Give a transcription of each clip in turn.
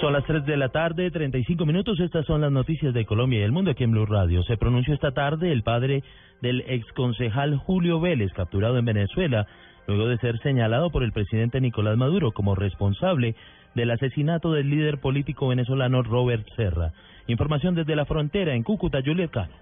Son las 3 de la tarde, 35 minutos. Estas son las noticias de Colombia y el mundo aquí en Blue Radio. Se pronunció esta tarde el padre del exconcejal Julio Vélez, capturado en Venezuela, luego de ser señalado por el presidente Nicolás Maduro como responsable del asesinato del líder político venezolano Robert Serra. Información desde la frontera en Cúcuta, Juliet Cano.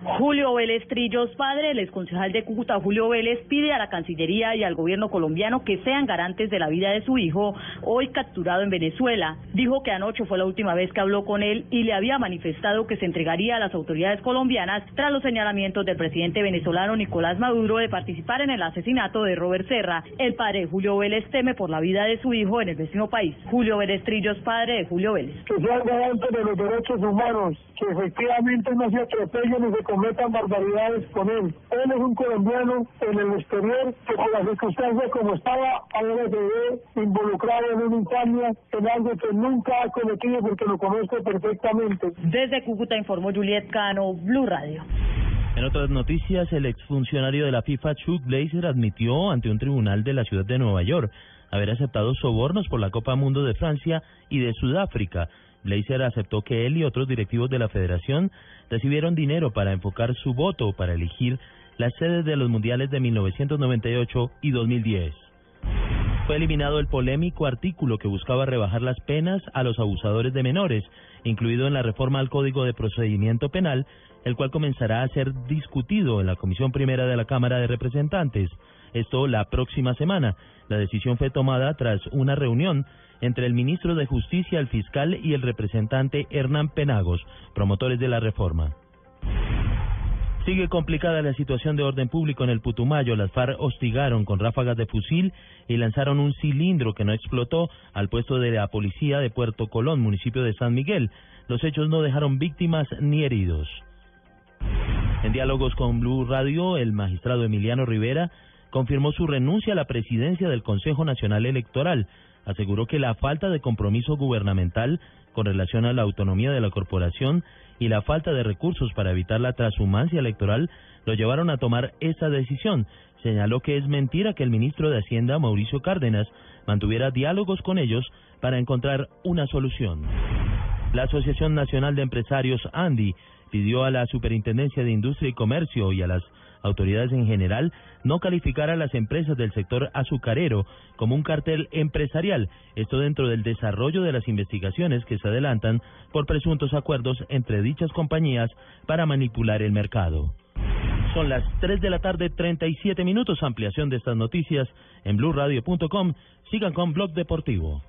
Julio Vélez Trillos, padre, el exconcejal de Cúcuta, Julio Vélez, pide a la Cancillería y al gobierno colombiano que sean garantes de la vida de su hijo, hoy capturado en Venezuela. Dijo que anoche fue la última vez que habló con él y le había manifestado que se entregaría a las autoridades colombianas tras los señalamientos del presidente venezolano Nicolás Maduro de participar en el asesinato de Robert Serra. El padre Julio Vélez teme por la vida de su hijo en el vecino país. Julio Vélez Trillos, padre de Julio Vélez. De los derechos humanos, que efectivamente no se atropellen ni se barbaridades con él. Él es un colombiano en el exterior que por las circunstancias como estaba, ahora se ve en algo que nunca ha cometido porque lo conozco perfectamente. Desde Cúcuta informó Juliet Cano, Blue Radio. En otras noticias, el exfuncionario de la FIFA, Chuck Blazer, admitió ante un tribunal de la ciudad de Nueva York haber aceptado sobornos por la Copa Mundo de Francia y de Sudáfrica. Blazer aceptó que él y otros directivos de la federación recibieron dinero para enfocar su voto para elegir las sedes de los mundiales de 1998 y 2010. Fue eliminado el polémico artículo que buscaba rebajar las penas a los abusadores de menores, incluido en la reforma al Código de Procedimiento Penal, el cual comenzará a ser discutido en la Comisión Primera de la Cámara de Representantes. Esto la próxima semana. La decisión fue tomada tras una reunión entre el ministro de Justicia, el fiscal y el representante Hernán Penagos, promotores de la reforma. Sigue complicada la situación de orden público en el Putumayo. Las FARC hostigaron con ráfagas de fusil y lanzaron un cilindro que no explotó al puesto de la policía de Puerto Colón, municipio de San Miguel. Los hechos no dejaron víctimas ni heridos. En diálogos con Blue Radio, el magistrado Emiliano Rivera confirmó su renuncia a la presidencia del Consejo Nacional Electoral. Aseguró que la falta de compromiso gubernamental con relación a la autonomía de la corporación y la falta de recursos para evitar la transhumancia electoral lo llevaron a tomar esta decisión. Señaló que es mentira que el ministro de Hacienda, Mauricio Cárdenas, mantuviera diálogos con ellos para encontrar una solución. La Asociación Nacional de Empresarios, ANDI, pidió a la Superintendencia de Industria y Comercio y a las autoridades en general no calificar a las empresas del sector azucarero como un cartel empresarial, esto dentro del desarrollo de las investigaciones que se adelantan por presuntos acuerdos entre dichas compañías para manipular el mercado. Son las 3 de la tarde, 37 minutos. Ampliación de estas noticias en blurradio.com. Sigan con Blog Deportivo.